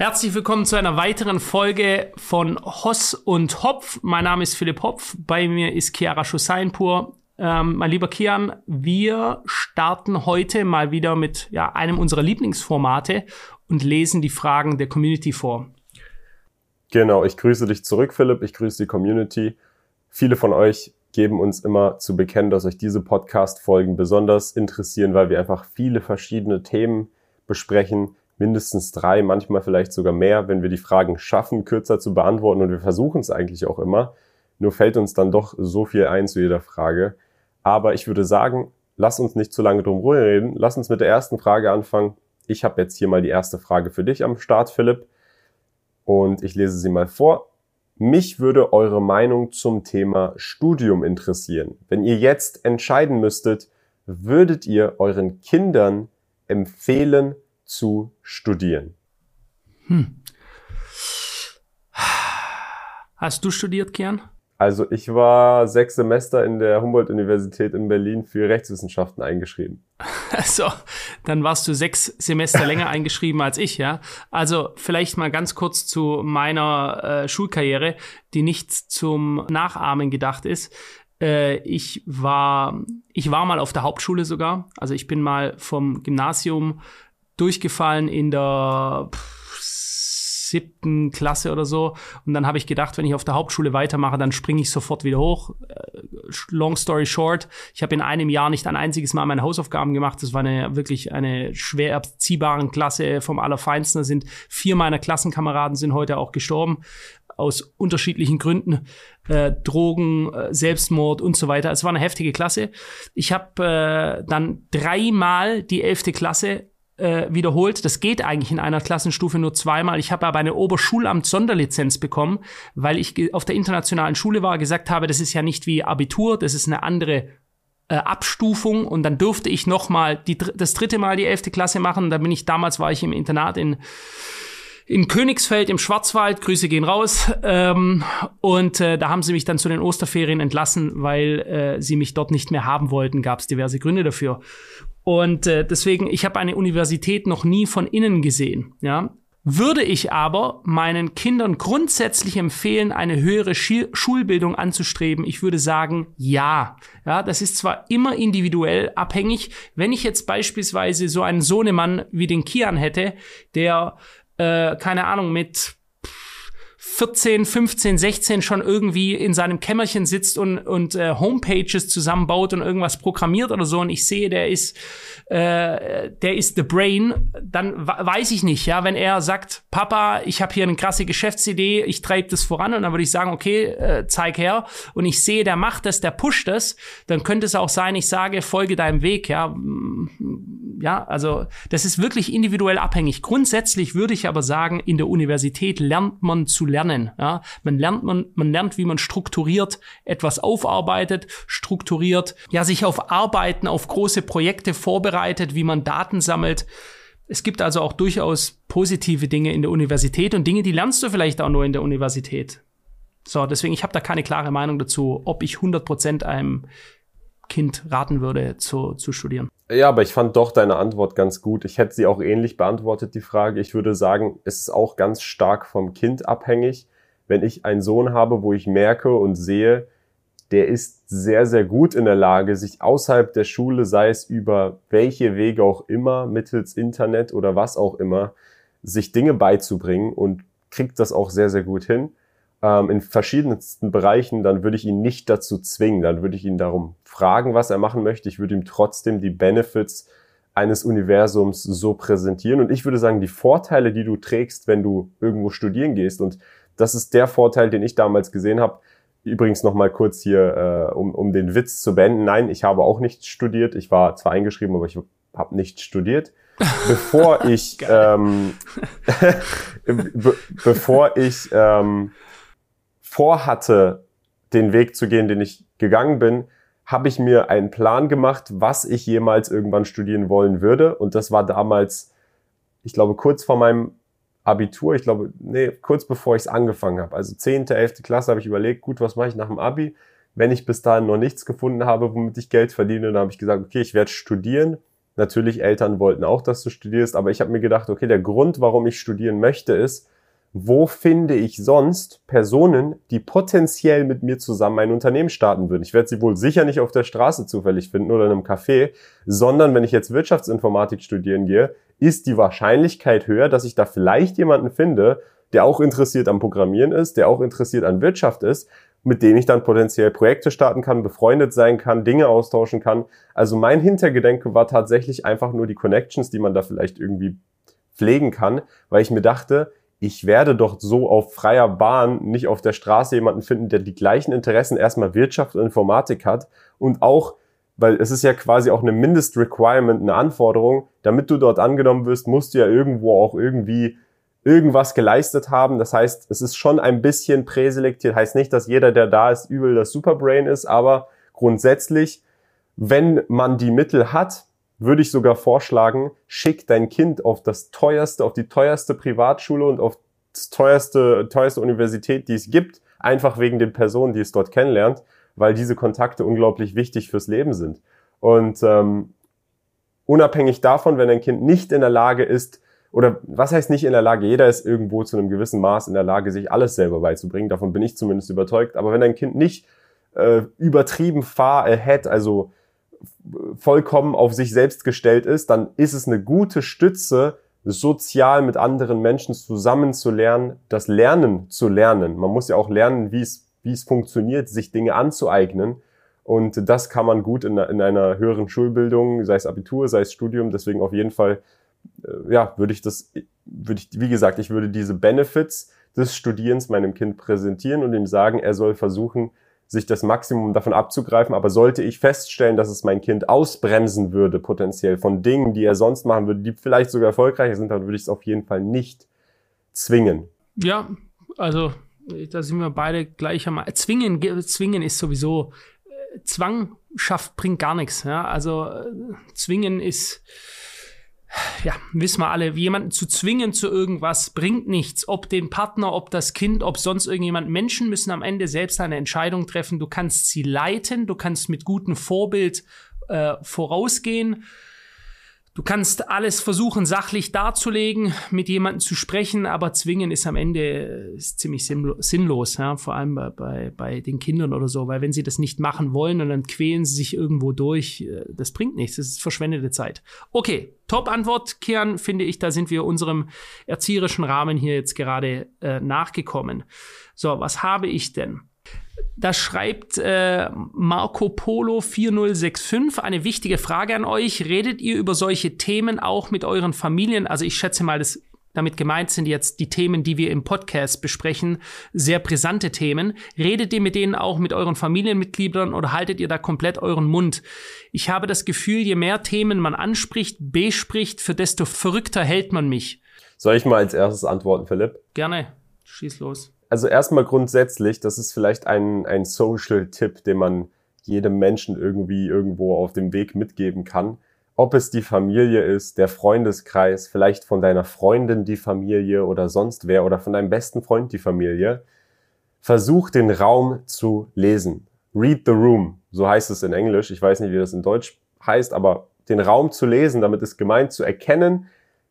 Herzlich willkommen zu einer weiteren Folge von Hoss und Hopf. Mein Name ist Philipp Hopf. Bei mir ist Chiara Schusseinpur. Ähm, mein lieber Kian, wir starten heute mal wieder mit ja, einem unserer Lieblingsformate und lesen die Fragen der Community vor. Genau, ich grüße dich zurück, Philipp. Ich grüße die Community. Viele von euch geben uns immer zu bekennen, dass euch diese Podcast-Folgen besonders interessieren, weil wir einfach viele verschiedene Themen besprechen mindestens drei, manchmal vielleicht sogar mehr, wenn wir die Fragen schaffen, kürzer zu beantworten. Und wir versuchen es eigentlich auch immer. Nur fällt uns dann doch so viel ein zu jeder Frage. Aber ich würde sagen, lass uns nicht zu lange drum reden. Lass uns mit der ersten Frage anfangen. Ich habe jetzt hier mal die erste Frage für dich am Start, Philipp. Und ich lese sie mal vor. Mich würde eure Meinung zum Thema Studium interessieren. Wenn ihr jetzt entscheiden müsstet, würdet ihr euren Kindern empfehlen, zu studieren. Hm. Hast du studiert, Kian? Also ich war sechs Semester in der Humboldt-Universität in Berlin für Rechtswissenschaften eingeschrieben. Also, dann warst du sechs Semester länger eingeschrieben als ich, ja. Also vielleicht mal ganz kurz zu meiner äh, Schulkarriere, die nicht zum Nachahmen gedacht ist. Äh, ich war, ich war mal auf der Hauptschule sogar. Also ich bin mal vom Gymnasium durchgefallen in der siebten Klasse oder so. Und dann habe ich gedacht, wenn ich auf der Hauptschule weitermache, dann springe ich sofort wieder hoch. Äh, long story short, ich habe in einem Jahr nicht ein einziges Mal meine Hausaufgaben gemacht. Das war eine wirklich eine schwer erziehbare Klasse vom Allerfeinsten. Da sind vier meiner Klassenkameraden sind heute auch gestorben aus unterschiedlichen Gründen, äh, Drogen, äh, Selbstmord und so weiter. Es war eine heftige Klasse. Ich habe äh, dann dreimal die elfte Klasse äh, wiederholt. Das geht eigentlich in einer Klassenstufe nur zweimal. Ich habe aber eine Oberschulamt-Sonderlizenz bekommen, weil ich auf der internationalen Schule war, gesagt habe, das ist ja nicht wie Abitur, das ist eine andere äh, Abstufung und dann durfte ich noch mal die, das dritte Mal die elfte Klasse machen. Da bin ich damals war ich im Internat in in Königsfeld im Schwarzwald, Grüße gehen raus. Ähm, und äh, da haben sie mich dann zu den Osterferien entlassen, weil äh, sie mich dort nicht mehr haben wollten. Gab es diverse Gründe dafür. Und äh, deswegen, ich habe eine Universität noch nie von innen gesehen. Ja, würde ich aber meinen Kindern grundsätzlich empfehlen, eine höhere Schulbildung anzustreben? Ich würde sagen, ja. Ja, das ist zwar immer individuell abhängig. Wenn ich jetzt beispielsweise so einen Sohnemann wie den Kian hätte, der, äh, keine Ahnung, mit 14, 15, 16 schon irgendwie in seinem Kämmerchen sitzt und, und äh, Homepages zusammenbaut und irgendwas programmiert oder so und ich sehe, der ist, äh, der ist the brain, dann weiß ich nicht, ja, wenn er sagt, Papa, ich habe hier eine krasse Geschäftsidee, ich treibe das voran und dann würde ich sagen, okay, äh, zeig her und ich sehe, der macht das, der pusht das, dann könnte es auch sein, ich sage, folge deinem Weg, ja, ja, also das ist wirklich individuell abhängig. Grundsätzlich würde ich aber sagen, in der Universität lernt man zu lernen. Ja? Man lernt man, man lernt, wie man strukturiert etwas aufarbeitet, strukturiert, ja, sich auf Arbeiten, auf große Projekte vorbereitet, wie man Daten sammelt. Es gibt also auch durchaus positive Dinge in der Universität und Dinge, die lernst du vielleicht auch nur in der Universität. So, deswegen, ich habe da keine klare Meinung dazu, ob ich 100% einem Kind raten würde, zu, zu studieren. Ja, aber ich fand doch deine Antwort ganz gut. Ich hätte sie auch ähnlich beantwortet, die Frage. Ich würde sagen, es ist auch ganz stark vom Kind abhängig. Wenn ich einen Sohn habe, wo ich merke und sehe, der ist sehr, sehr gut in der Lage, sich außerhalb der Schule, sei es über welche Wege auch immer, mittels Internet oder was auch immer, sich Dinge beizubringen und kriegt das auch sehr, sehr gut hin, ähm, in verschiedensten Bereichen, dann würde ich ihn nicht dazu zwingen. Dann würde ich ihn darum fragen, was er machen möchte. Ich würde ihm trotzdem die Benefits eines Universums so präsentieren. Und ich würde sagen, die Vorteile, die du trägst, wenn du irgendwo studieren gehst, und das ist der Vorteil, den ich damals gesehen habe. Übrigens noch mal kurz hier, äh, um, um den Witz zu beenden. Nein, ich habe auch nicht studiert. Ich war zwar eingeschrieben, aber ich habe nicht studiert. Bevor ich, ähm, be bevor ich ähm, vorhatte, den Weg zu gehen, den ich gegangen bin, habe ich mir einen Plan gemacht, was ich jemals irgendwann studieren wollen würde. Und das war damals, ich glaube, kurz vor meinem Abitur, ich glaube, nee, kurz bevor ich es angefangen habe. Also 10., 11. Klasse habe ich überlegt, gut, was mache ich nach dem Abi? Wenn ich bis dahin noch nichts gefunden habe, womit ich Geld verdiene, dann habe ich gesagt, okay, ich werde studieren. Natürlich, Eltern wollten auch, dass du studierst, aber ich habe mir gedacht, okay, der Grund, warum ich studieren möchte, ist, wo finde ich sonst Personen, die potenziell mit mir zusammen ein Unternehmen starten würden. Ich werde sie wohl sicher nicht auf der Straße zufällig finden oder in einem Café, sondern wenn ich jetzt Wirtschaftsinformatik studieren gehe, ist die Wahrscheinlichkeit höher, dass ich da vielleicht jemanden finde, der auch interessiert am Programmieren ist, der auch interessiert an Wirtschaft ist, mit dem ich dann potenziell Projekte starten kann, befreundet sein kann, Dinge austauschen kann. Also mein Hintergedenke war tatsächlich einfach nur die Connections, die man da vielleicht irgendwie pflegen kann, weil ich mir dachte, ich werde doch so auf freier Bahn nicht auf der Straße jemanden finden, der die gleichen Interessen erstmal Wirtschaft und Informatik hat und auch, weil es ist ja quasi auch eine Mindest-Requirement, eine Anforderung, damit du dort angenommen wirst, musst du ja irgendwo auch irgendwie irgendwas geleistet haben. Das heißt, es ist schon ein bisschen präselektiert. Heißt nicht, dass jeder, der da ist, übel das Superbrain ist, aber grundsätzlich, wenn man die Mittel hat, würde ich sogar vorschlagen, schick dein Kind auf das teuerste, auf die teuerste Privatschule und auf das teuerste, teuerste Universität, die es gibt, einfach wegen den Personen, die es dort kennenlernt, weil diese Kontakte unglaublich wichtig fürs Leben sind. Und ähm, unabhängig davon, wenn ein Kind nicht in der Lage ist, oder was heißt nicht in der Lage? Jeder ist irgendwo zu einem gewissen Maß in der Lage, sich alles selber beizubringen. Davon bin ich zumindest überzeugt. Aber wenn ein Kind nicht äh, übertrieben far ahead, also vollkommen auf sich selbst gestellt ist, dann ist es eine gute Stütze, sozial mit anderen Menschen zusammen zu lernen, das Lernen zu lernen. Man muss ja auch lernen, wie es, wie es funktioniert, sich Dinge anzueignen. Und das kann man gut in, in einer höheren Schulbildung, sei es Abitur, sei es Studium. Deswegen auf jeden Fall, äh, ja, würde ich das, würde ich, wie gesagt, ich würde diese Benefits des Studierens meinem Kind präsentieren und ihm sagen, er soll versuchen, sich das Maximum davon abzugreifen. Aber sollte ich feststellen, dass es mein Kind ausbremsen würde, potenziell von Dingen, die er sonst machen würde, die vielleicht sogar erfolgreicher sind, dann würde ich es auf jeden Fall nicht zwingen. Ja, also da sind wir beide gleichermaßen. Zwingen, zwingen ist sowieso äh, Zwang schafft bringt gar nichts. Ja? Also äh, zwingen ist ja, wissen wir alle, jemanden zu zwingen zu irgendwas bringt nichts. Ob den Partner, ob das Kind, ob sonst irgendjemand. Menschen müssen am Ende selbst eine Entscheidung treffen. Du kannst sie leiten, du kannst mit gutem Vorbild äh, vorausgehen. Du kannst alles versuchen, sachlich darzulegen, mit jemandem zu sprechen, aber zwingen ist am Ende äh, ist ziemlich sinnlos, ja? vor allem bei, bei, bei den Kindern oder so, weil wenn sie das nicht machen wollen und dann quälen sie sich irgendwo durch, äh, das bringt nichts, das ist verschwendete Zeit. Okay, Top-Antwort, Kian, finde ich, da sind wir unserem erzieherischen Rahmen hier jetzt gerade äh, nachgekommen. So, was habe ich denn? Da schreibt äh, Marco Polo 4065 eine wichtige Frage an euch. Redet ihr über solche Themen auch mit euren Familien? Also ich schätze mal, dass damit gemeint sind jetzt die Themen, die wir im Podcast besprechen, sehr brisante Themen. Redet ihr mit denen auch mit euren Familienmitgliedern oder haltet ihr da komplett euren Mund? Ich habe das Gefühl, je mehr Themen man anspricht, bespricht, für desto verrückter hält man mich. Soll ich mal als erstes antworten, Philipp? Gerne. Schieß los also erstmal grundsätzlich, das ist vielleicht ein, ein Social-Tipp, den man jedem Menschen irgendwie irgendwo auf dem Weg mitgeben kann. Ob es die Familie ist, der Freundeskreis, vielleicht von deiner Freundin die Familie oder sonst wer oder von deinem besten Freund die Familie. Versuch den Raum zu lesen. Read the room, so heißt es in Englisch. Ich weiß nicht, wie das in Deutsch heißt, aber den Raum zu lesen, damit ist gemeint zu erkennen,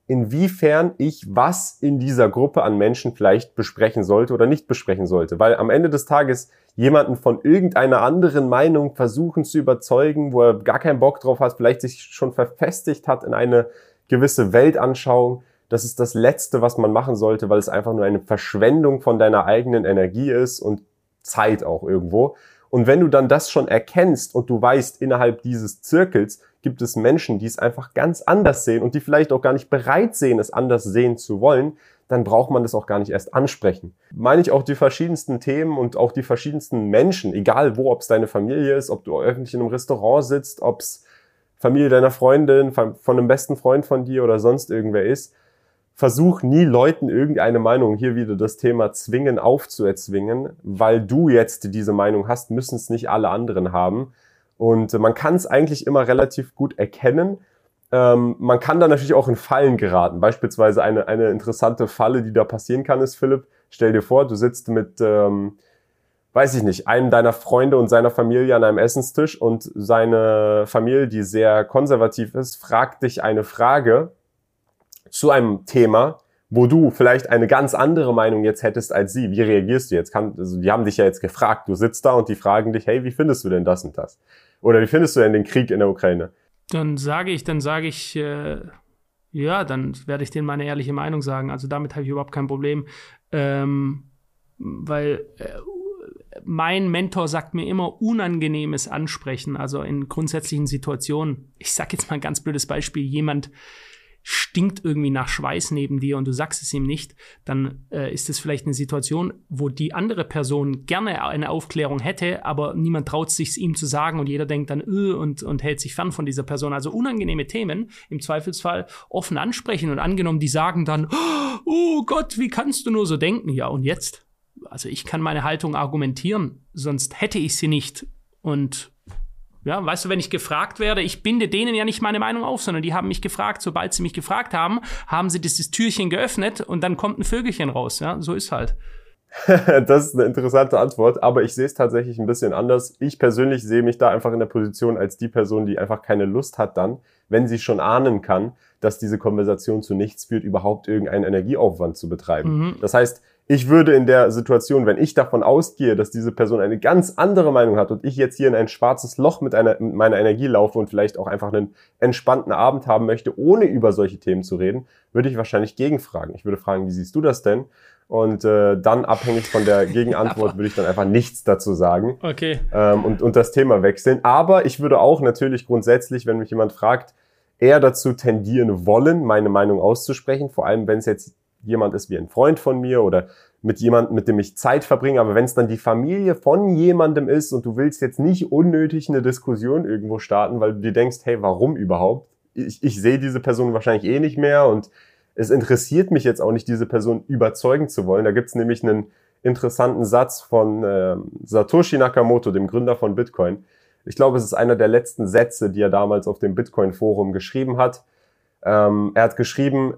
inwiefern ich was in dieser Gruppe an Menschen vielleicht besprechen sollte oder nicht besprechen sollte. Weil am Ende des Tages jemanden von irgendeiner anderen Meinung versuchen zu überzeugen, wo er gar keinen Bock drauf hat, vielleicht sich schon verfestigt hat in eine gewisse Weltanschauung, das ist das Letzte, was man machen sollte, weil es einfach nur eine Verschwendung von deiner eigenen Energie ist und Zeit auch irgendwo. Und wenn du dann das schon erkennst und du weißt, innerhalb dieses Zirkels gibt es Menschen, die es einfach ganz anders sehen und die vielleicht auch gar nicht bereit sehen, es anders sehen zu wollen, dann braucht man das auch gar nicht erst ansprechen. Meine ich auch die verschiedensten Themen und auch die verschiedensten Menschen, egal wo, ob es deine Familie ist, ob du öffentlich in einem Restaurant sitzt, ob es Familie deiner Freundin, von einem besten Freund von dir oder sonst irgendwer ist, versuch nie Leuten irgendeine Meinung, hier wieder das Thema zwingen aufzuerzwingen, weil du jetzt diese Meinung hast, müssen es nicht alle anderen haben. Und man kann es eigentlich immer relativ gut erkennen. Ähm, man kann da natürlich auch in Fallen geraten. Beispielsweise eine, eine interessante Falle, die da passieren kann, ist, Philipp, stell dir vor, du sitzt mit, ähm, weiß ich nicht, einem deiner Freunde und seiner Familie an einem Essenstisch und seine Familie, die sehr konservativ ist, fragt dich eine Frage zu einem Thema, wo du vielleicht eine ganz andere Meinung jetzt hättest als sie. Wie reagierst du jetzt? Kann, also die haben dich ja jetzt gefragt. Du sitzt da und die fragen dich, hey, wie findest du denn das und das? Oder wie findest du denn den Krieg in der Ukraine? Dann sage ich, dann sage ich, äh, ja, dann werde ich denen meine ehrliche Meinung sagen. Also damit habe ich überhaupt kein Problem. Ähm, weil äh, mein Mentor sagt mir immer unangenehmes Ansprechen, also in grundsätzlichen Situationen. Ich sage jetzt mal ein ganz blödes Beispiel, jemand stinkt irgendwie nach Schweiß neben dir und du sagst es ihm nicht, dann äh, ist es vielleicht eine Situation, wo die andere Person gerne eine Aufklärung hätte, aber niemand traut sich ihm zu sagen und jeder denkt dann öh, und, und hält sich fern von dieser Person. Also unangenehme Themen im Zweifelsfall offen ansprechen und angenommen, die sagen dann, oh Gott, wie kannst du nur so denken? Ja, und jetzt? Also ich kann meine Haltung argumentieren, sonst hätte ich sie nicht. Und ja, weißt du, wenn ich gefragt werde, ich binde denen ja nicht meine Meinung auf, sondern die haben mich gefragt. Sobald sie mich gefragt haben, haben sie dieses Türchen geöffnet und dann kommt ein Vögelchen raus. Ja, so ist halt. das ist eine interessante Antwort, aber ich sehe es tatsächlich ein bisschen anders. Ich persönlich sehe mich da einfach in der Position als die Person, die einfach keine Lust hat dann, wenn sie schon ahnen kann, dass diese Konversation zu nichts führt, überhaupt irgendeinen Energieaufwand zu betreiben. Mhm. Das heißt, ich würde in der Situation, wenn ich davon ausgehe, dass diese Person eine ganz andere Meinung hat und ich jetzt hier in ein schwarzes Loch mit, einer, mit meiner Energie laufe und vielleicht auch einfach einen entspannten Abend haben möchte, ohne über solche Themen zu reden, würde ich wahrscheinlich gegenfragen. Ich würde fragen, wie siehst du das denn? Und äh, dann abhängig von der Gegenantwort würde ich dann einfach nichts dazu sagen okay. ähm, und, und das Thema wechseln. Aber ich würde auch natürlich grundsätzlich, wenn mich jemand fragt, eher dazu tendieren wollen, meine Meinung auszusprechen, vor allem wenn es jetzt jemand ist wie ein Freund von mir oder mit jemandem, mit dem ich Zeit verbringe. Aber wenn es dann die Familie von jemandem ist und du willst jetzt nicht unnötig eine Diskussion irgendwo starten, weil du dir denkst, hey, warum überhaupt? Ich, ich sehe diese Person wahrscheinlich eh nicht mehr und es interessiert mich jetzt auch nicht, diese Person überzeugen zu wollen. Da gibt's nämlich einen interessanten Satz von äh, Satoshi Nakamoto, dem Gründer von Bitcoin. Ich glaube, es ist einer der letzten Sätze, die er damals auf dem Bitcoin-Forum geschrieben hat. Ähm, er hat geschrieben,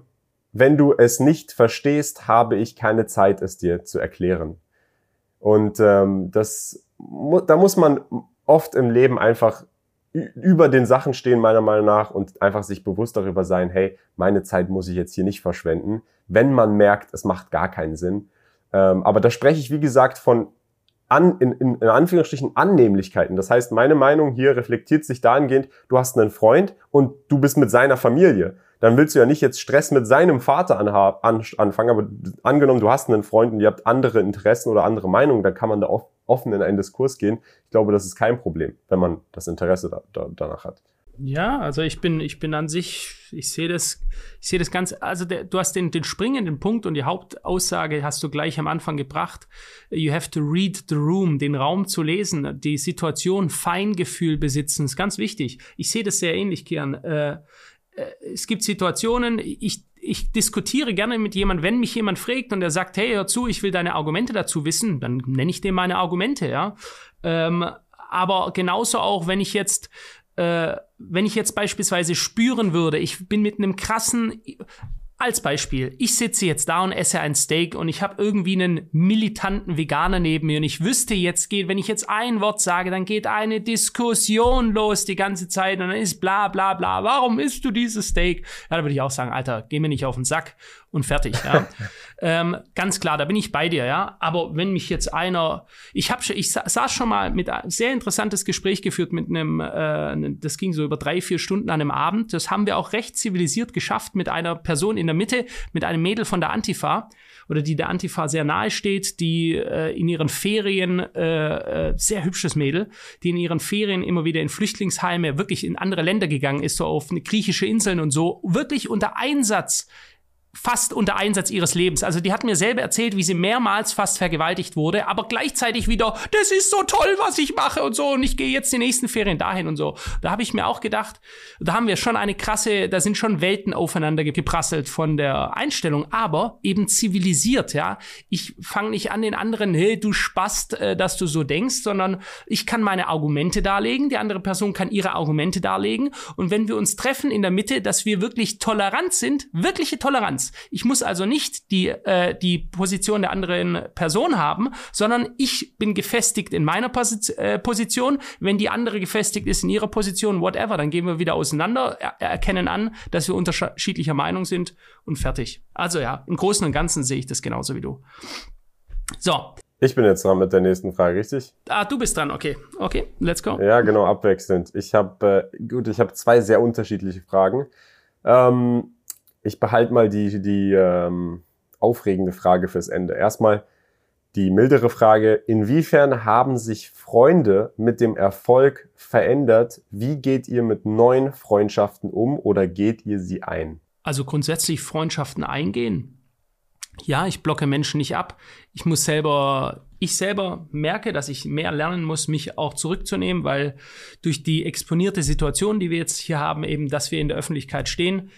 wenn du es nicht verstehst, habe ich keine Zeit, es dir zu erklären. Und ähm, das, da muss man oft im Leben einfach über den Sachen stehen, meiner Meinung nach, und einfach sich bewusst darüber sein, hey, meine Zeit muss ich jetzt hier nicht verschwenden, wenn man merkt, es macht gar keinen Sinn. Ähm, aber da spreche ich, wie gesagt, von an, in, in, in Anführungsstrichen Annehmlichkeiten. Das heißt, meine Meinung hier reflektiert sich dahingehend, du hast einen Freund und du bist mit seiner Familie dann willst du ja nicht jetzt Stress mit seinem Vater anfangen, aber angenommen, du hast einen Freund und ihr habt andere Interessen oder andere Meinungen, dann kann man da offen in einen Diskurs gehen. Ich glaube, das ist kein Problem, wenn man das Interesse da, da, danach hat. Ja, also ich bin, ich bin an sich, ich sehe das, ich sehe das ganz, also der, du hast den, den springenden Punkt und die Hauptaussage hast du gleich am Anfang gebracht. You have to read the room, den Raum zu lesen, die Situation, Feingefühl besitzen, ist ganz wichtig. Ich sehe das sehr ähnlich, Kian. Äh, äh, es gibt Situationen, ich, ich diskutiere gerne mit jemand, wenn mich jemand fragt und er sagt, hey, hör zu, ich will deine Argumente dazu wissen, dann nenne ich dem meine Argumente, ja. Ähm, aber genauso auch, wenn ich jetzt äh, wenn ich jetzt beispielsweise spüren würde, ich bin mit einem krassen als Beispiel, ich sitze jetzt da und esse ein Steak und ich habe irgendwie einen militanten Veganer neben mir und ich wüsste jetzt geht, wenn ich jetzt ein Wort sage, dann geht eine Diskussion los die ganze Zeit und dann ist bla bla bla. Warum isst du dieses Steak? Ja, da würde ich auch sagen, Alter, geh mir nicht auf den Sack und fertig. Ja. ähm, ganz klar, da bin ich bei dir, ja. Aber wenn mich jetzt einer, ich habe, ich saß schon mal mit ein sehr interessantes Gespräch geführt mit einem, äh, das ging so über drei vier Stunden an einem Abend. Das haben wir auch recht zivilisiert geschafft mit einer Person in der Mitte, mit einem Mädel von der Antifa oder die der Antifa sehr nahe steht, die äh, in ihren Ferien, äh, äh, sehr hübsches Mädel, die in ihren Ferien immer wieder in Flüchtlingsheime, wirklich in andere Länder gegangen ist, so auf eine griechische Inseln und so, wirklich unter Einsatz fast unter Einsatz ihres Lebens. Also die hat mir selber erzählt, wie sie mehrmals fast vergewaltigt wurde, aber gleichzeitig wieder, das ist so toll, was ich mache und so und ich gehe jetzt die nächsten Ferien dahin und so. Da habe ich mir auch gedacht, da haben wir schon eine krasse, da sind schon Welten aufeinander geprasselt von der Einstellung, aber eben zivilisiert, ja. Ich fange nicht an den anderen, hey, du spast, äh, dass du so denkst, sondern ich kann meine Argumente darlegen, die andere Person kann ihre Argumente darlegen und wenn wir uns treffen in der Mitte, dass wir wirklich tolerant sind, wirkliche Toleranz, Dominanz. Ich muss also nicht die, äh, die Position der anderen Person haben, sondern ich bin gefestigt in meiner Posi äh, Position. Wenn die andere gefestigt ist in ihrer Position, whatever, dann gehen wir wieder auseinander, er erkennen an, dass wir unterschiedlicher Meinung sind und fertig. Also ja, im Großen und Ganzen sehe ich das genauso wie du. So. Ich bin jetzt dran mit der nächsten Frage, richtig? Ah, du bist dran, okay. Okay, let's go. Ja, genau, abwechselnd. Ich habe, äh, gut, ich habe zwei sehr unterschiedliche Fragen. Ähm, ich behalte mal die, die ähm, aufregende Frage fürs Ende. Erstmal die mildere Frage, inwiefern haben sich Freunde mit dem Erfolg verändert? Wie geht ihr mit neuen Freundschaften um oder geht ihr sie ein? Also grundsätzlich Freundschaften eingehen ja, ich blocke Menschen nicht ab. Ich muss selber, ich selber merke, dass ich mehr lernen muss, mich auch zurückzunehmen, weil durch die exponierte Situation, die wir jetzt hier haben, eben, dass wir in der Öffentlichkeit stehen,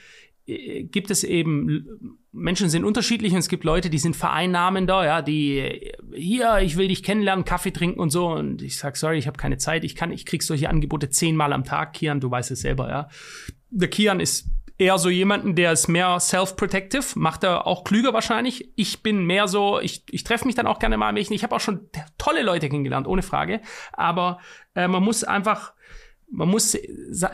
gibt es eben, Menschen sind unterschiedlich und es gibt Leute, die sind vereinnahmender, ja, die, hier, ich will dich kennenlernen, Kaffee trinken und so und ich sag, sorry, ich habe keine Zeit, ich kann, ich krieg solche Angebote zehnmal am Tag, Kian, du weißt es selber, ja. Der Kian ist eher so jemanden, der ist mehr self-protective, macht er auch klüger wahrscheinlich. Ich bin mehr so, ich, ich treffe mich dann auch gerne mal mit. Ich habe auch schon tolle Leute kennengelernt, ohne Frage. Aber äh, man muss einfach, man muss,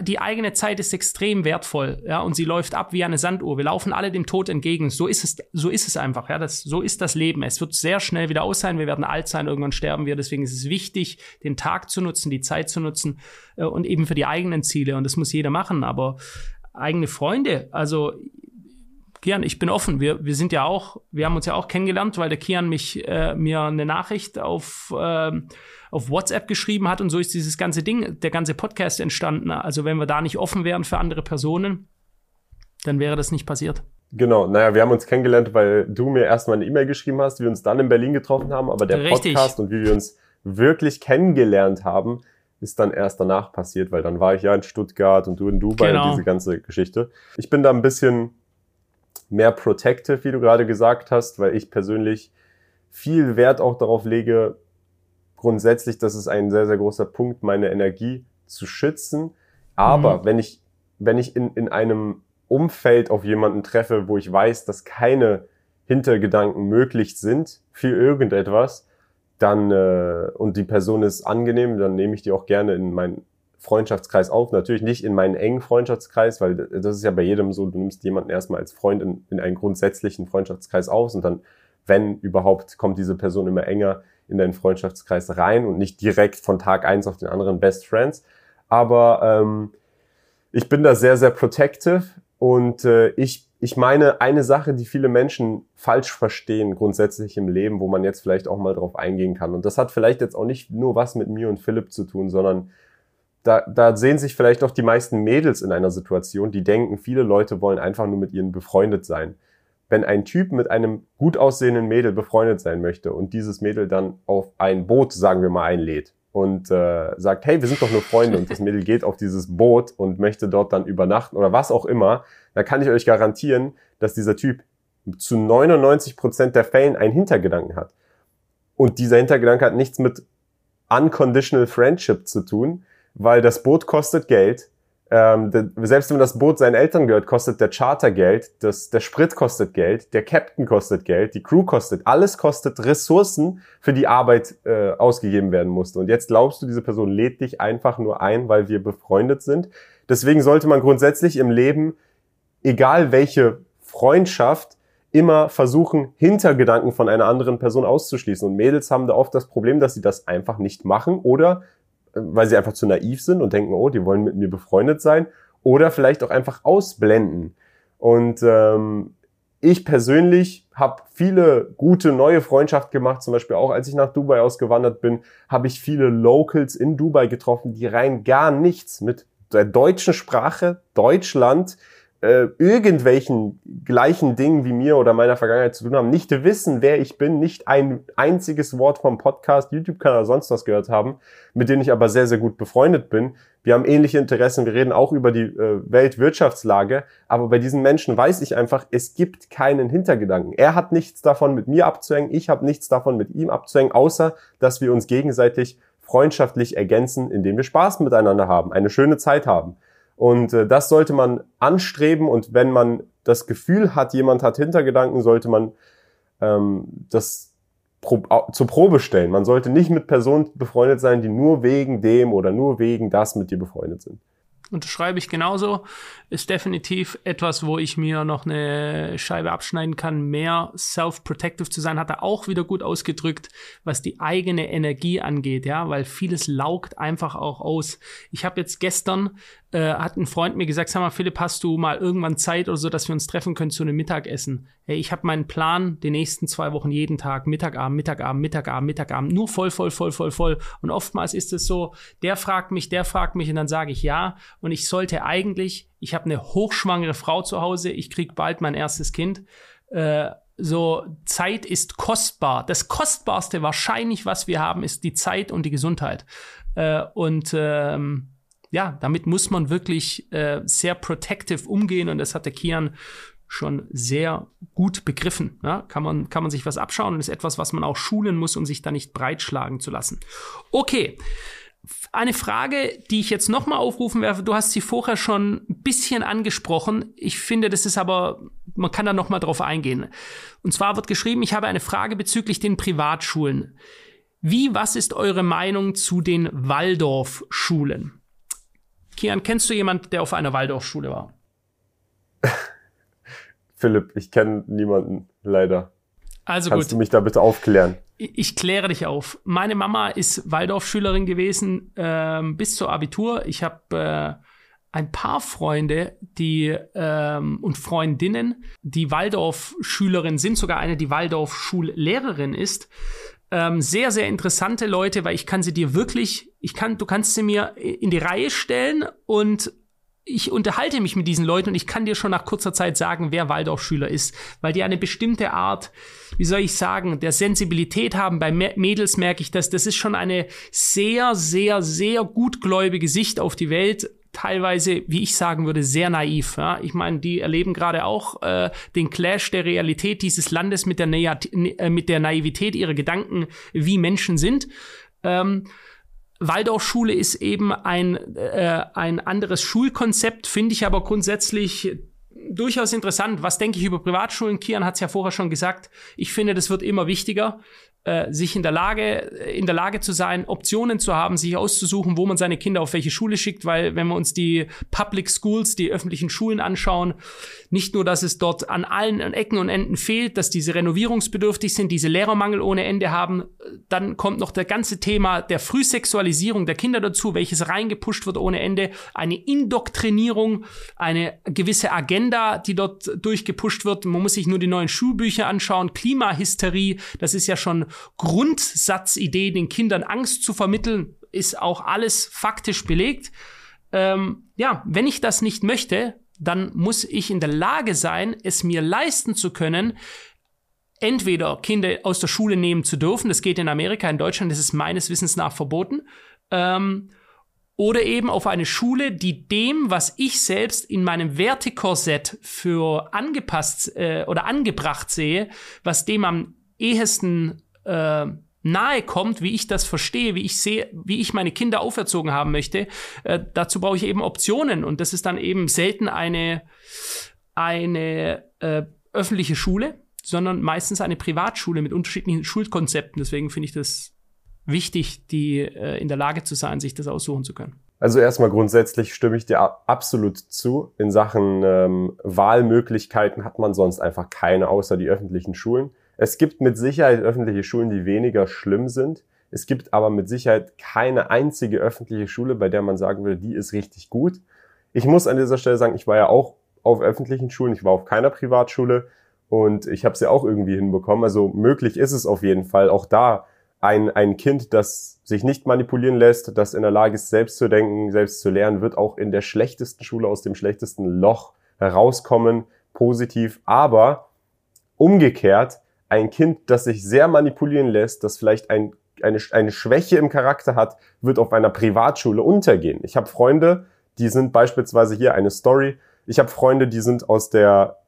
die eigene Zeit ist extrem wertvoll, ja, und sie läuft ab wie eine Sanduhr. Wir laufen alle dem Tod entgegen. So ist es, so ist es einfach, ja, das, so ist das Leben. Es wird sehr schnell wieder aus sein. Wir werden alt sein, irgendwann sterben wir. Deswegen ist es wichtig, den Tag zu nutzen, die Zeit zu nutzen äh, und eben für die eigenen Ziele. Und das muss jeder machen. Aber eigene Freunde. Also Kian, ich bin offen. Wir, wir sind ja auch, wir haben uns ja auch kennengelernt, weil der Kian mich äh, mir eine Nachricht auf, äh, auf WhatsApp geschrieben hat und so ist dieses ganze Ding, der ganze Podcast entstanden. Also wenn wir da nicht offen wären für andere Personen, dann wäre das nicht passiert. Genau, naja, wir haben uns kennengelernt, weil du mir erstmal eine E-Mail geschrieben hast, wir uns dann in Berlin getroffen haben, aber der Richtig. Podcast und wie wir uns wirklich kennengelernt haben, ist dann erst danach passiert, weil dann war ich ja in Stuttgart und du in Dubai genau. und diese ganze Geschichte. Ich bin da ein bisschen mehr protective, wie du gerade gesagt hast, weil ich persönlich viel Wert auch darauf lege, grundsätzlich, das ist ein sehr, sehr großer Punkt, meine Energie zu schützen. Aber mhm. wenn ich, wenn ich in, in einem Umfeld auf jemanden treffe, wo ich weiß, dass keine Hintergedanken möglich sind für irgendetwas, dann äh, und die Person ist angenehm, dann nehme ich die auch gerne in meinen Freundschaftskreis auf. Natürlich nicht in meinen engen Freundschaftskreis, weil das ist ja bei jedem so, du nimmst jemanden erstmal als Freund in, in einen grundsätzlichen Freundschaftskreis aus und dann, wenn überhaupt, kommt diese Person immer enger in deinen Freundschaftskreis rein und nicht direkt von Tag eins auf den anderen Best Friends. Aber ähm, ich bin da sehr, sehr protective und äh, ich ich meine, eine Sache, die viele Menschen falsch verstehen, grundsätzlich im Leben, wo man jetzt vielleicht auch mal drauf eingehen kann. Und das hat vielleicht jetzt auch nicht nur was mit mir und Philipp zu tun, sondern da, da sehen sich vielleicht auch die meisten Mädels in einer Situation, die denken, viele Leute wollen einfach nur mit ihnen befreundet sein. Wenn ein Typ mit einem gut aussehenden Mädel befreundet sein möchte und dieses Mädel dann auf ein Boot, sagen wir mal, einlädt, und äh, sagt, hey, wir sind doch nur Freunde und das Mädel geht auf dieses Boot und möchte dort dann übernachten oder was auch immer, da kann ich euch garantieren, dass dieser Typ zu 99 Prozent der Fällen einen Hintergedanken hat. Und dieser Hintergedanke hat nichts mit unconditional friendship zu tun, weil das Boot kostet Geld, ähm, der, selbst wenn das Boot seinen Eltern gehört, kostet der Charter Geld, das, der Sprit kostet Geld, der Captain kostet Geld, die Crew kostet, alles kostet Ressourcen, für die Arbeit äh, ausgegeben werden musste. Und jetzt glaubst du, diese Person lädt dich einfach nur ein, weil wir befreundet sind. Deswegen sollte man grundsätzlich im Leben, egal welche Freundschaft, immer versuchen, Hintergedanken von einer anderen Person auszuschließen. Und Mädels haben da oft das Problem, dass sie das einfach nicht machen oder weil sie einfach zu naiv sind und denken, oh, die wollen mit mir befreundet sein, oder vielleicht auch einfach ausblenden. Und ähm, ich persönlich habe viele gute neue Freundschaften gemacht, zum Beispiel auch als ich nach Dubai ausgewandert bin, habe ich viele Locals in Dubai getroffen, die rein gar nichts mit der deutschen Sprache, Deutschland, äh, irgendwelchen gleichen Dingen wie mir oder meiner Vergangenheit zu tun haben, nicht wissen, wer ich bin, nicht ein einziges Wort vom Podcast, YouTube-Kanal, sonst was gehört haben, mit denen ich aber sehr, sehr gut befreundet bin. Wir haben ähnliche Interessen, wir reden auch über die äh, Weltwirtschaftslage, aber bei diesen Menschen weiß ich einfach, es gibt keinen Hintergedanken. Er hat nichts davon mit mir abzuhängen, ich habe nichts davon mit ihm abzuhängen, außer dass wir uns gegenseitig freundschaftlich ergänzen, indem wir Spaß miteinander haben, eine schöne Zeit haben. Und äh, das sollte man anstreben und wenn man das Gefühl hat, jemand hat Hintergedanken, sollte man ähm, das pro, zur Probe stellen. Man sollte nicht mit Personen befreundet sein, die nur wegen dem oder nur wegen das mit dir befreundet sind unterschreibe ich genauso. Ist definitiv etwas, wo ich mir noch eine Scheibe abschneiden kann, mehr self-protective zu sein, hat er auch wieder gut ausgedrückt, was die eigene Energie angeht, ja, weil vieles laugt einfach auch aus. Ich habe jetzt gestern äh, hat ein Freund mir gesagt, sag mal, Philipp, hast du mal irgendwann Zeit oder so, dass wir uns treffen können zu einem Mittagessen? Hey, ich habe meinen Plan, die nächsten zwei Wochen jeden Tag, Mittagabend, Mittagabend, Mittagabend, Mittagabend, nur voll, voll, voll, voll, voll. Und oftmals ist es so, der fragt mich, der fragt mich und dann sage ich ja. Und ich sollte eigentlich, ich habe eine hochschwangere Frau zu Hause, ich krieg bald mein erstes Kind. Äh, so Zeit ist kostbar. Das kostbarste wahrscheinlich, was wir haben, ist die Zeit und die Gesundheit. Äh, und ähm, ja, damit muss man wirklich äh, sehr protective umgehen und das hat der Kian schon sehr gut begriffen. Ja? Kann, man, kann man sich was abschauen und ist etwas, was man auch schulen muss, um sich da nicht breitschlagen zu lassen. Okay. Eine Frage, die ich jetzt nochmal aufrufen werfe, du hast sie vorher schon ein bisschen angesprochen. Ich finde, das ist aber, man kann da nochmal drauf eingehen. Und zwar wird geschrieben, ich habe eine Frage bezüglich den Privatschulen. Wie, was ist eure Meinung zu den Waldorfschulen? Kian, kennst du jemanden, der auf einer Waldorfschule war? Philipp, ich kenne niemanden, leider. Also Kannst gut. du mich da bitte aufklären? Ich, kläre dich auf. Meine Mama ist Waldorfschülerin gewesen ähm, bis zur Abitur. Ich habe äh, ein paar Freunde, die ähm, und Freundinnen, die Waldorfschülerin sind, sogar eine, die Waldorfschullehrerin ist. Ähm, sehr, sehr interessante Leute, weil ich kann sie dir wirklich, ich kann, du kannst sie mir in die Reihe stellen und ich unterhalte mich mit diesen Leuten und ich kann dir schon nach kurzer Zeit sagen, wer Waldorfschüler ist, weil die eine bestimmte Art, wie soll ich sagen, der Sensibilität haben. Bei Mädels merke ich das. Das ist schon eine sehr, sehr, sehr gutgläubige Sicht auf die Welt teilweise, wie ich sagen würde, sehr naiv. Ja? Ich meine, die erleben gerade auch äh, den Clash der Realität dieses Landes mit der, Na äh, mit der Naivität ihrer Gedanken, wie Menschen sind. Ähm, Waldorfschule ist eben ein, äh, ein anderes Schulkonzept, finde ich aber grundsätzlich durchaus interessant. Was denke ich über Privatschulen? Kian hat es ja vorher schon gesagt. Ich finde, das wird immer wichtiger äh, sich in der Lage, in der Lage zu sein, Optionen zu haben, sich auszusuchen, wo man seine Kinder auf welche Schule schickt, weil wenn wir uns die Public Schools, die öffentlichen Schulen anschauen, nicht nur, dass es dort an allen Ecken und Enden fehlt, dass diese renovierungsbedürftig sind, diese Lehrermangel ohne Ende haben, dann kommt noch der ganze Thema der Frühsexualisierung der Kinder dazu, welches reingepusht wird ohne Ende, eine Indoktrinierung, eine gewisse Agenda, die dort durchgepusht wird. Man muss sich nur die neuen Schulbücher anschauen, Klimahysterie, das ist ja schon Grundsatzidee, den Kindern Angst zu vermitteln, ist auch alles faktisch belegt. Ähm, ja, wenn ich das nicht möchte, dann muss ich in der Lage sein, es mir leisten zu können, entweder Kinder aus der Schule nehmen zu dürfen, das geht in Amerika, in Deutschland ist es meines Wissens nach verboten, ähm, oder eben auf eine Schule, die dem, was ich selbst in meinem Wertekorsett für angepasst äh, oder angebracht sehe, was dem am ehesten äh, nahe kommt, wie ich das verstehe, wie ich sehe, wie ich meine Kinder auferzogen haben möchte, äh, dazu brauche ich eben Optionen und das ist dann eben selten eine eine äh, öffentliche Schule, sondern meistens eine Privatschule mit unterschiedlichen Schulkonzepten. Deswegen finde ich das wichtig, die äh, in der Lage zu sein, sich das aussuchen zu können. Also erstmal grundsätzlich stimme ich dir absolut zu. In Sachen ähm, Wahlmöglichkeiten hat man sonst einfach keine außer die öffentlichen Schulen. Es gibt mit Sicherheit öffentliche Schulen, die weniger schlimm sind. Es gibt aber mit Sicherheit keine einzige öffentliche Schule, bei der man sagen würde, die ist richtig gut. Ich muss an dieser Stelle sagen, ich war ja auch auf öffentlichen Schulen, ich war auf keiner Privatschule und ich habe es ja auch irgendwie hinbekommen. Also möglich ist es auf jeden Fall. Auch da ein, ein Kind, das sich nicht manipulieren lässt, das in der Lage ist, selbst zu denken, selbst zu lernen, wird auch in der schlechtesten Schule aus dem schlechtesten Loch herauskommen, positiv. Aber umgekehrt, ein Kind, das sich sehr manipulieren lässt, das vielleicht ein, eine, eine Schwäche im Charakter hat, wird auf einer Privatschule untergehen. Ich habe Freunde, die sind beispielsweise hier eine Story. Ich habe Freunde, die sind aus der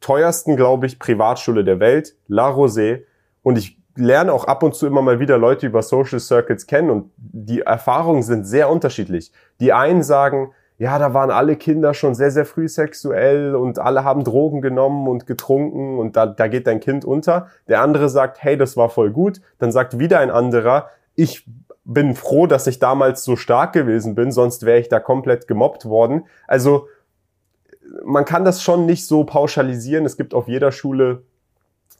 teuersten, glaube ich, Privatschule der Welt, La Rosée. Und ich lerne auch ab und zu immer mal wieder Leute über Social Circuits kennen und die Erfahrungen sind sehr unterschiedlich. Die einen sagen, ja, da waren alle Kinder schon sehr, sehr früh sexuell und alle haben Drogen genommen und getrunken und da, da geht dein Kind unter. Der andere sagt, hey, das war voll gut. Dann sagt wieder ein anderer, ich bin froh, dass ich damals so stark gewesen bin, sonst wäre ich da komplett gemobbt worden. Also man kann das schon nicht so pauschalisieren. Es gibt auf jeder Schule,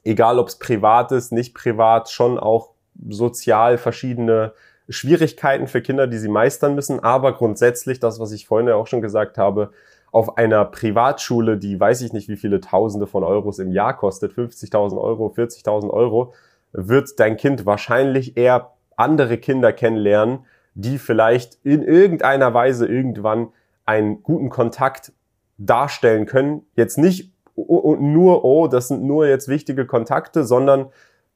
egal ob es privat ist, nicht privat, schon auch sozial verschiedene Schwierigkeiten für Kinder, die sie meistern müssen. Aber grundsätzlich, das, was ich vorhin ja auch schon gesagt habe, auf einer Privatschule, die weiß ich nicht, wie viele Tausende von Euros im Jahr kostet, 50.000 Euro, 40.000 Euro, wird dein Kind wahrscheinlich eher andere Kinder kennenlernen, die vielleicht in irgendeiner Weise irgendwann einen guten Kontakt darstellen können. Jetzt nicht nur, oh, das sind nur jetzt wichtige Kontakte, sondern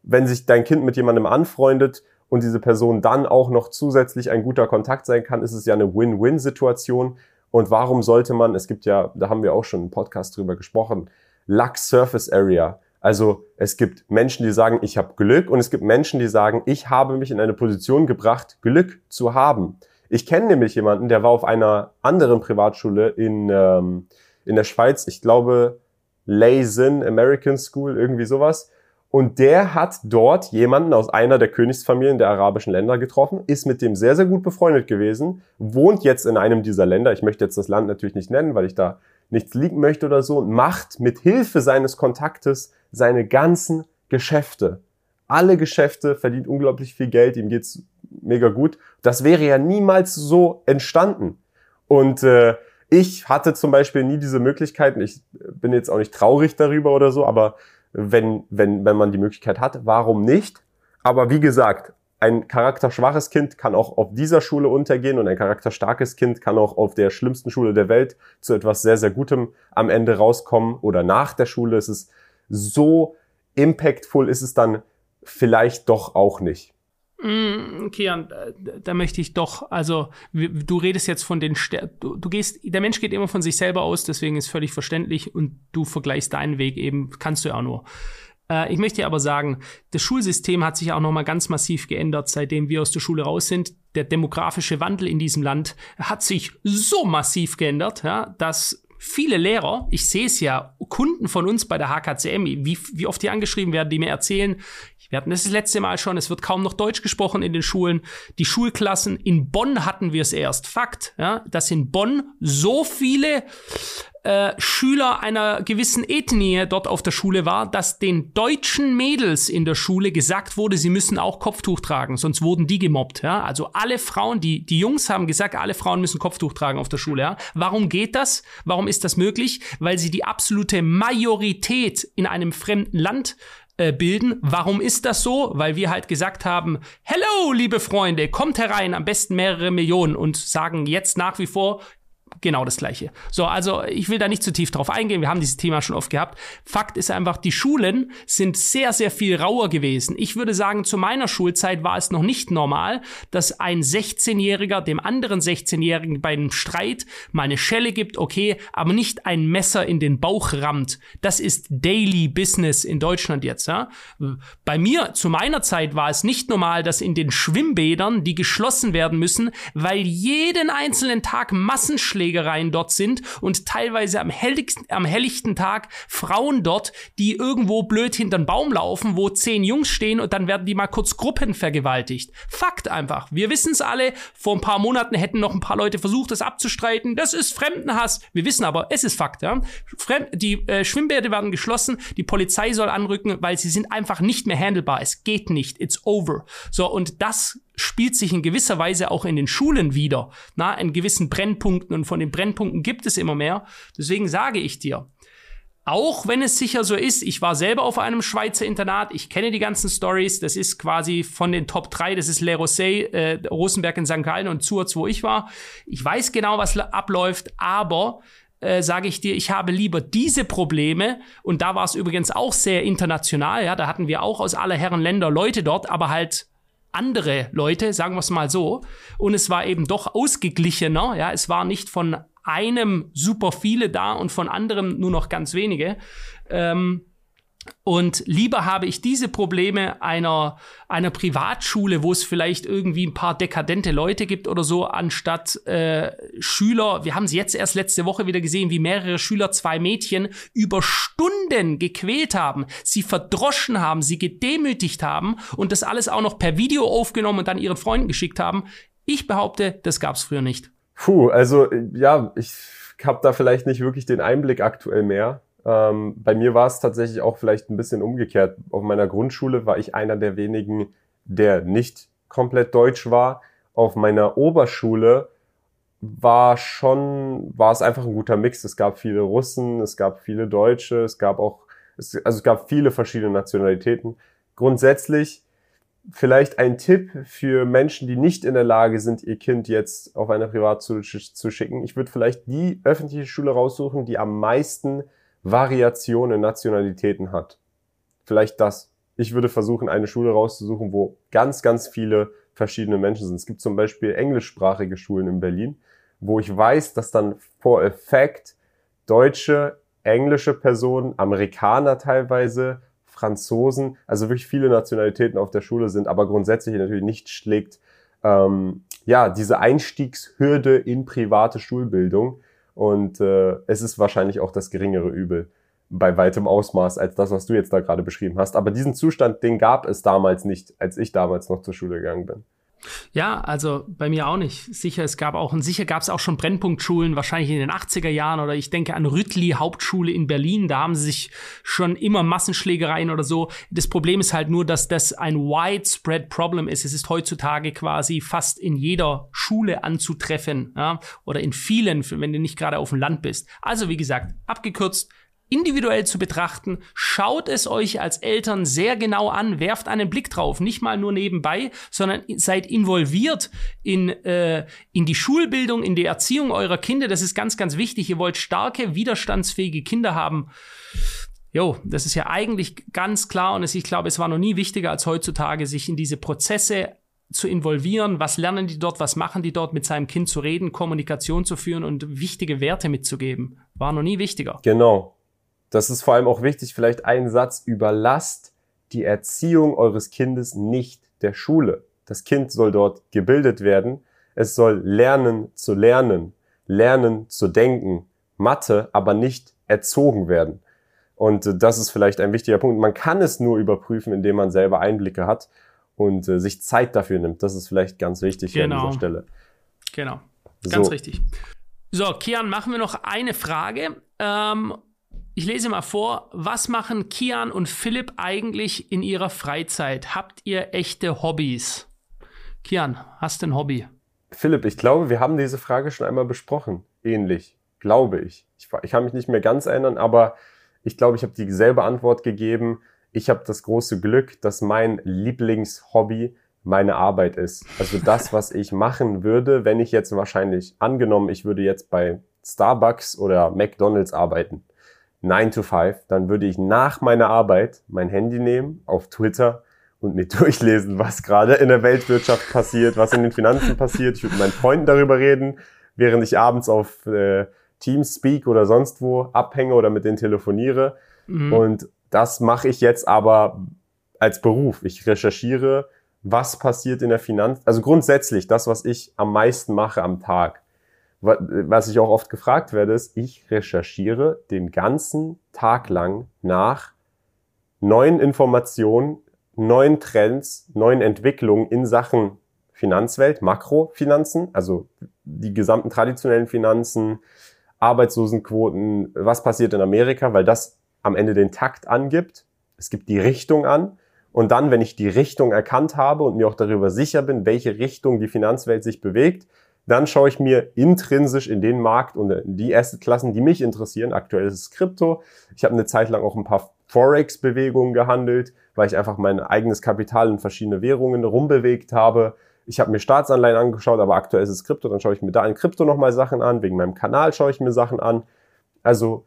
wenn sich dein Kind mit jemandem anfreundet und diese Person dann auch noch zusätzlich ein guter Kontakt sein kann, ist es ja eine Win-Win-Situation. Und warum sollte man, es gibt ja, da haben wir auch schon einen Podcast drüber gesprochen, Luck Surface Area. Also es gibt Menschen, die sagen, ich habe Glück und es gibt Menschen, die sagen, ich habe mich in eine Position gebracht, Glück zu haben. Ich kenne nämlich jemanden, der war auf einer anderen Privatschule in, ähm, in der Schweiz, ich glaube Leysen American School, irgendwie sowas. Und der hat dort jemanden aus einer der Königsfamilien der arabischen Länder getroffen, ist mit dem sehr, sehr gut befreundet gewesen, wohnt jetzt in einem dieser Länder. Ich möchte jetzt das Land natürlich nicht nennen, weil ich da nichts liegen möchte oder so, und macht mit Hilfe seines Kontaktes seine ganzen Geschäfte. Alle Geschäfte, verdient unglaublich viel Geld, ihm geht's mega gut. Das wäre ja niemals so entstanden. Und äh, ich hatte zum Beispiel nie diese Möglichkeiten. Ich bin jetzt auch nicht traurig darüber oder so, aber wenn, wenn, wenn man die Möglichkeit hat. Warum nicht? Aber wie gesagt, ein charakterschwaches Kind kann auch auf dieser Schule untergehen und ein charakterstarkes Kind kann auch auf der schlimmsten Schule der Welt zu etwas sehr, sehr Gutem am Ende rauskommen oder nach der Schule ist es so impactful ist es dann vielleicht doch auch nicht. Mm, Kian, da, da möchte ich doch, also du redest jetzt von den Ster du, du gehst, der Mensch geht immer von sich selber aus, deswegen ist völlig verständlich und du vergleichst deinen Weg eben, kannst du ja auch nur. Äh, ich möchte aber sagen, das Schulsystem hat sich auch noch mal ganz massiv geändert, seitdem wir aus der Schule raus sind. Der demografische Wandel in diesem Land hat sich so massiv geändert, ja, dass viele Lehrer, ich sehe es ja, Kunden von uns bei der HKCM, wie, wie oft die angeschrieben werden, die mir erzählen, wir hatten das, das letzte Mal schon, es wird kaum noch Deutsch gesprochen in den Schulen. Die Schulklassen, in Bonn hatten wir es erst. Fakt, ja, dass in Bonn so viele äh, Schüler einer gewissen Ethnie dort auf der Schule war, dass den deutschen Mädels in der Schule gesagt wurde, sie müssen auch Kopftuch tragen, sonst wurden die gemobbt. Ja? Also alle Frauen, die, die Jungs haben gesagt, alle Frauen müssen Kopftuch tragen auf der Schule. Ja? Warum geht das? Warum ist das möglich? Weil sie die absolute Majorität in einem fremden Land äh, bilden. Warum ist das so? Weil wir halt gesagt haben, hello, liebe Freunde, kommt herein, am besten mehrere Millionen und sagen jetzt nach wie vor, genau das Gleiche. So, also ich will da nicht zu tief drauf eingehen. Wir haben dieses Thema schon oft gehabt. Fakt ist einfach, die Schulen sind sehr, sehr viel rauer gewesen. Ich würde sagen, zu meiner Schulzeit war es noch nicht normal, dass ein 16-Jähriger dem anderen 16-Jährigen bei einem Streit mal eine Schelle gibt, okay, aber nicht ein Messer in den Bauch rammt. Das ist Daily Business in Deutschland jetzt. Ja? Bei mir, zu meiner Zeit, war es nicht normal, dass in den Schwimmbädern, die geschlossen werden müssen, weil jeden einzelnen Tag Massenschläge Schlägereien dort sind und teilweise am, helligsten, am helllichten Tag Frauen dort, die irgendwo blöd hinter den Baum laufen, wo zehn Jungs stehen und dann werden die mal kurz Gruppen vergewaltigt. Fakt einfach. Wir wissen es alle. Vor ein paar Monaten hätten noch ein paar Leute versucht, das abzustreiten. Das ist Fremdenhass. Wir wissen aber, es ist Fakt. Ja? Fremd die äh, Schwimmbäder werden geschlossen. Die Polizei soll anrücken, weil sie sind einfach nicht mehr handelbar. Es geht nicht. It's over. So, und das spielt sich in gewisser Weise auch in den Schulen wieder, na, in gewissen Brennpunkten und von den Brennpunkten gibt es immer mehr. Deswegen sage ich dir, auch wenn es sicher so ist, ich war selber auf einem Schweizer Internat, ich kenne die ganzen Stories, das ist quasi von den Top 3, das ist Le Rosey, äh, Rosenberg in St. Gallen und Zurz, wo ich war. Ich weiß genau, was abläuft, aber äh, sage ich dir, ich habe lieber diese Probleme und da war es übrigens auch sehr international, ja, da hatten wir auch aus aller Herren Länder Leute dort, aber halt andere Leute, sagen wir es mal so. Und es war eben doch ausgeglichener. Ja, es war nicht von einem super viele da und von anderem nur noch ganz wenige. Ähm, Und lieber habe ich diese Probleme einer, einer Privatschule, wo es vielleicht irgendwie ein paar dekadente Leute gibt oder so, anstatt äh, Schüler. Wir haben es jetzt erst letzte Woche wieder gesehen, wie mehrere Schüler zwei Mädchen über Stunden gequält haben, sie verdroschen haben, sie gedemütigt haben und das alles auch noch per Video aufgenommen und dann ihren Freunden geschickt haben. Ich behaupte, das gab es früher nicht. Puh, also ja, ich habe da vielleicht nicht wirklich den Einblick aktuell mehr. Ähm, bei mir war es tatsächlich auch vielleicht ein bisschen umgekehrt. Auf meiner Grundschule war ich einer der wenigen, der nicht komplett deutsch war. Auf meiner Oberschule war schon, war es einfach ein guter Mix. Es gab viele Russen, es gab viele Deutsche, es gab auch, es, also es gab viele verschiedene Nationalitäten. Grundsätzlich vielleicht ein Tipp für Menschen, die nicht in der Lage sind, ihr Kind jetzt auf eine Privatschule zu schicken. Ich würde vielleicht die öffentliche Schule raussuchen, die am meisten Variation in Nationalitäten hat. Vielleicht das. Ich würde versuchen, eine Schule rauszusuchen, wo ganz, ganz viele verschiedene Menschen sind. Es gibt zum Beispiel englischsprachige Schulen in Berlin, wo ich weiß, dass dann for effect deutsche, englische Personen, Amerikaner teilweise, Franzosen, also wirklich viele Nationalitäten auf der Schule sind, aber grundsätzlich natürlich nicht schlägt, ähm, ja, diese Einstiegshürde in private Schulbildung. Und äh, es ist wahrscheinlich auch das geringere Übel bei weitem Ausmaß als das, was du jetzt da gerade beschrieben hast. Aber diesen Zustand, den gab es damals nicht, als ich damals noch zur Schule gegangen bin. Ja, also bei mir auch nicht. Sicher, es gab auch, und sicher gab es auch schon Brennpunktschulen, wahrscheinlich in den 80er Jahren oder ich denke an Rüttli Hauptschule in Berlin, da haben sie sich schon immer Massenschlägereien oder so. Das Problem ist halt nur, dass das ein widespread Problem ist. Es ist heutzutage quasi fast in jeder Schule anzutreffen, ja, oder in vielen, wenn du nicht gerade auf dem Land bist. Also wie gesagt, abgekürzt, individuell zu betrachten. Schaut es euch als Eltern sehr genau an, werft einen Blick drauf, nicht mal nur nebenbei, sondern seid involviert in, äh, in die Schulbildung, in die Erziehung eurer Kinder. Das ist ganz, ganz wichtig. Ihr wollt starke, widerstandsfähige Kinder haben. Jo, das ist ja eigentlich ganz klar und ich glaube, es war noch nie wichtiger als heutzutage, sich in diese Prozesse zu involvieren, was lernen die dort, was machen die dort, mit seinem Kind zu reden, Kommunikation zu führen und wichtige Werte mitzugeben. War noch nie wichtiger. Genau. Das ist vor allem auch wichtig, vielleicht ein Satz, überlasst die Erziehung eures Kindes nicht der Schule. Das Kind soll dort gebildet werden. Es soll lernen zu lernen, lernen zu denken, Mathe, aber nicht erzogen werden. Und äh, das ist vielleicht ein wichtiger Punkt. Man kann es nur überprüfen, indem man selber Einblicke hat und äh, sich Zeit dafür nimmt. Das ist vielleicht ganz wichtig genau. an dieser Stelle. Genau, ganz so. richtig. So, Kian, machen wir noch eine Frage. Ähm, ich lese mal vor, was machen Kian und Philipp eigentlich in ihrer Freizeit? Habt ihr echte Hobbys? Kian, hast du ein Hobby? Philipp, ich glaube, wir haben diese Frage schon einmal besprochen. Ähnlich, glaube ich. Ich, ich kann mich nicht mehr ganz erinnern, aber ich glaube, ich habe dieselbe Antwort gegeben. Ich habe das große Glück, dass mein Lieblingshobby meine Arbeit ist. Also das, was ich machen würde, wenn ich jetzt wahrscheinlich angenommen, ich würde jetzt bei Starbucks oder McDonald's arbeiten 9 to 5, dann würde ich nach meiner Arbeit mein Handy nehmen, auf Twitter und mir durchlesen, was gerade in der Weltwirtschaft passiert, was in den Finanzen passiert. Ich würde mit meinen Freunden darüber reden, während ich abends auf äh, Teamspeak oder sonst wo abhänge oder mit denen telefoniere. Mhm. Und das mache ich jetzt aber als Beruf. Ich recherchiere, was passiert in der Finanz, also grundsätzlich das, was ich am meisten mache am Tag was ich auch oft gefragt werde, ist, ich recherchiere den ganzen Tag lang nach neuen Informationen, neuen Trends, neuen Entwicklungen in Sachen Finanzwelt, Makrofinanzen, also die gesamten traditionellen Finanzen, Arbeitslosenquoten, was passiert in Amerika, weil das am Ende den Takt angibt. Es gibt die Richtung an. Und dann, wenn ich die Richtung erkannt habe und mir auch darüber sicher bin, welche Richtung die Finanzwelt sich bewegt, dann schaue ich mir intrinsisch in den Markt und die Assetklassen, die mich interessieren. Aktuell ist es Krypto. Ich habe eine Zeit lang auch ein paar Forex-Bewegungen gehandelt, weil ich einfach mein eigenes Kapital in verschiedene Währungen rumbewegt habe. Ich habe mir Staatsanleihen angeschaut, aber aktuell ist es Krypto. Dann schaue ich mir da in Krypto nochmal Sachen an. Wegen meinem Kanal schaue ich mir Sachen an. Also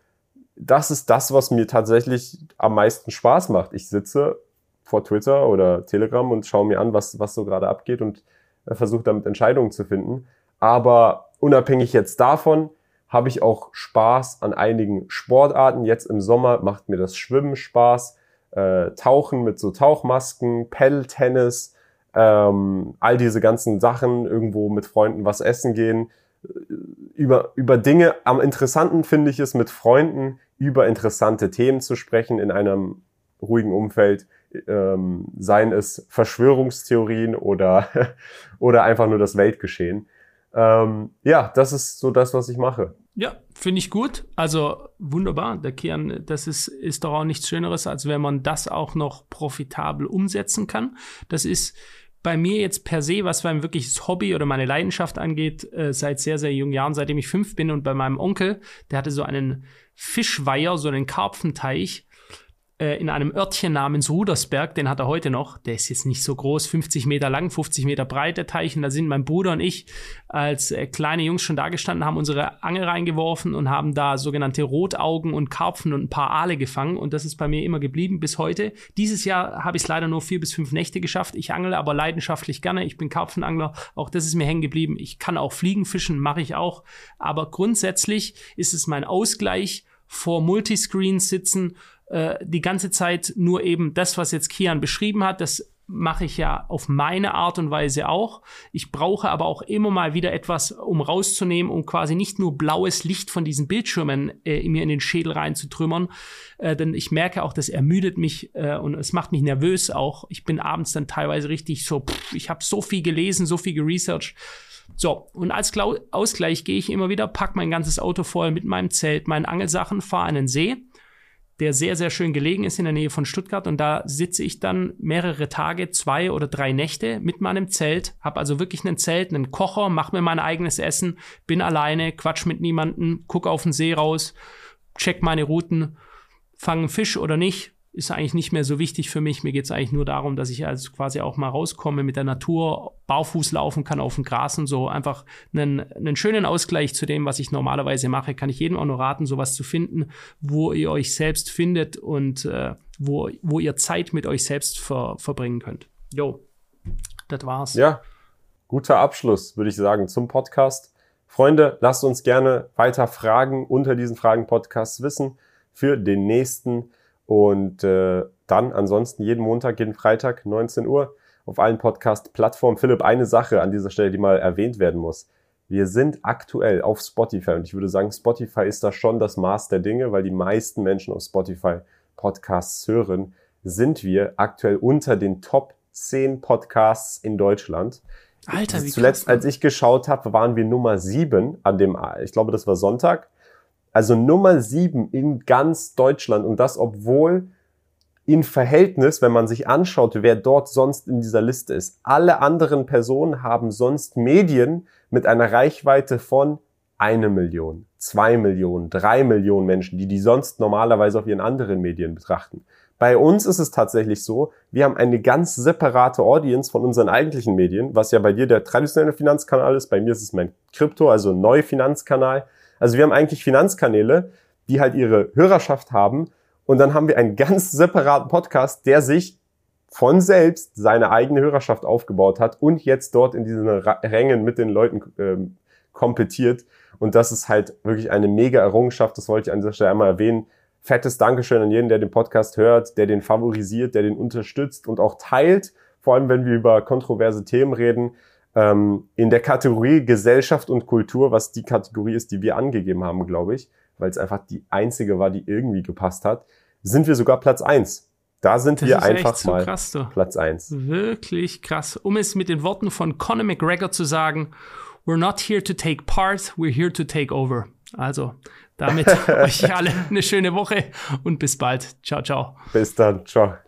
das ist das, was mir tatsächlich am meisten Spaß macht. Ich sitze vor Twitter oder Telegram und schaue mir an, was, was so gerade abgeht und äh, versuche damit Entscheidungen zu finden. Aber unabhängig jetzt davon habe ich auch Spaß an einigen Sportarten. Jetzt im Sommer macht mir das Schwimmen Spaß. äh, Tauchen mit so Tauchmasken, Pedal-Tennis, ähm, all diese ganzen Sachen, irgendwo mit Freunden was essen gehen, äh, über, über Dinge. Am interessanten finde ich es, mit Freunden über interessante Themen zu sprechen in einem ruhigen Umfeld, ähm, seien es Verschwörungstheorien oder, oder einfach nur das Weltgeschehen. Ähm, ja, das ist so das, was ich mache. Ja, finde ich gut. Also wunderbar. Der Kern, das ist, ist doch auch nichts Schöneres, als wenn man das auch noch profitabel umsetzen kann. Das ist bei mir jetzt per se, was mein wirkliches Hobby oder meine Leidenschaft angeht, äh, seit sehr, sehr jungen Jahren, seitdem ich fünf bin und bei meinem Onkel, der hatte so einen Fischweiher, so einen Karpfenteich äh, in einem Örtchen namens Rudersberg, den hat er heute noch. Der ist jetzt nicht so groß, 50 Meter lang, 50 Meter breit, der Teich. Und da sind mein Bruder und ich als äh, kleine Jungs schon da gestanden, haben unsere Angel reingeworfen und haben da sogenannte Rotaugen und Karpfen und ein paar Aale gefangen. Und das ist bei mir immer geblieben bis heute. Dieses Jahr habe ich es leider nur vier bis fünf Nächte geschafft. Ich angle aber leidenschaftlich gerne. Ich bin Karpfenangler. Auch das ist mir hängen geblieben. Ich kann auch Fliegen fischen, mache ich auch. Aber grundsätzlich ist es mein Ausgleich vor Multiscreens sitzen äh, die ganze Zeit nur eben das, was jetzt Kian beschrieben hat, das mache ich ja auf meine Art und Weise auch. Ich brauche aber auch immer mal wieder etwas, um rauszunehmen, um quasi nicht nur blaues Licht von diesen Bildschirmen äh, mir in den Schädel reinzutrümmern. Äh, denn ich merke auch, das ermüdet mich äh, und es macht mich nervös auch. Ich bin abends dann teilweise richtig so, pff, ich habe so viel gelesen, so viel geresearched. So, und als Klau Ausgleich gehe ich immer wieder, pack mein ganzes Auto voll mit meinem Zelt, meinen Angelsachen, fahre an den See der sehr, sehr schön gelegen ist in der Nähe von Stuttgart. Und da sitze ich dann mehrere Tage, zwei oder drei Nächte mit meinem Zelt, habe also wirklich ein Zelt, einen Kocher, mache mir mein eigenes Essen, bin alleine, quatsch mit niemandem, guck auf den See raus, check meine Routen, fange Fisch oder nicht, ist eigentlich nicht mehr so wichtig für mich. Mir geht es eigentlich nur darum, dass ich also quasi auch mal rauskomme mit der Natur, barfuß laufen kann auf dem Gras und so. Einfach einen, einen schönen Ausgleich zu dem, was ich normalerweise mache. Kann ich jedem auch nur raten, sowas zu finden, wo ihr euch selbst findet und äh, wo, wo ihr Zeit mit euch selbst ver, verbringen könnt. Jo, das war's. Ja, guter Abschluss, würde ich sagen, zum Podcast. Freunde, lasst uns gerne weiter Fragen unter diesen Fragen-Podcasts wissen für den nächsten und äh, dann ansonsten jeden Montag, jeden Freitag, 19 Uhr auf allen Podcast-Plattformen. Philipp, eine Sache an dieser Stelle, die mal erwähnt werden muss. Wir sind aktuell auf Spotify und ich würde sagen, Spotify ist da schon das Maß der Dinge, weil die meisten Menschen auf Spotify Podcasts hören, sind wir aktuell unter den Top 10 Podcasts in Deutschland. Alter, wie Zuletzt, krass, als ich geschaut habe, waren wir Nummer 7 an dem, ich glaube, das war Sonntag. Also Nummer sieben in ganz Deutschland und das, obwohl in Verhältnis, wenn man sich anschaut, wer dort sonst in dieser Liste ist. Alle anderen Personen haben sonst Medien mit einer Reichweite von eine Million, zwei Millionen, drei Millionen Menschen, die die sonst normalerweise auf ihren anderen Medien betrachten. Bei uns ist es tatsächlich so, wir haben eine ganz separate Audience von unseren eigentlichen Medien, was ja bei dir der traditionelle Finanzkanal ist, bei mir ist es mein Krypto, also Neufinanzkanal. Also wir haben eigentlich Finanzkanäle, die halt ihre Hörerschaft haben. Und dann haben wir einen ganz separaten Podcast, der sich von selbst seine eigene Hörerschaft aufgebaut hat und jetzt dort in diesen Rängen mit den Leuten ähm, kompetiert. Und das ist halt wirklich eine mega Errungenschaft. Das wollte ich an dieser Stelle einmal erwähnen. Fettes Dankeschön an jeden, der den Podcast hört, der den favorisiert, der den unterstützt und auch teilt. Vor allem, wenn wir über kontroverse Themen reden ähm, in der Kategorie Gesellschaft und Kultur, was die Kategorie ist, die wir angegeben haben, glaube ich, weil es einfach die einzige war, die irgendwie gepasst hat, sind wir sogar Platz eins. Da sind das wir einfach so mal krass, Platz eins. Wirklich krass. Um es mit den Worten von Conor McGregor zu sagen, we're not here to take part, we're here to take over. Also, damit euch alle eine schöne Woche und bis bald. Ciao, ciao. Bis dann. Ciao.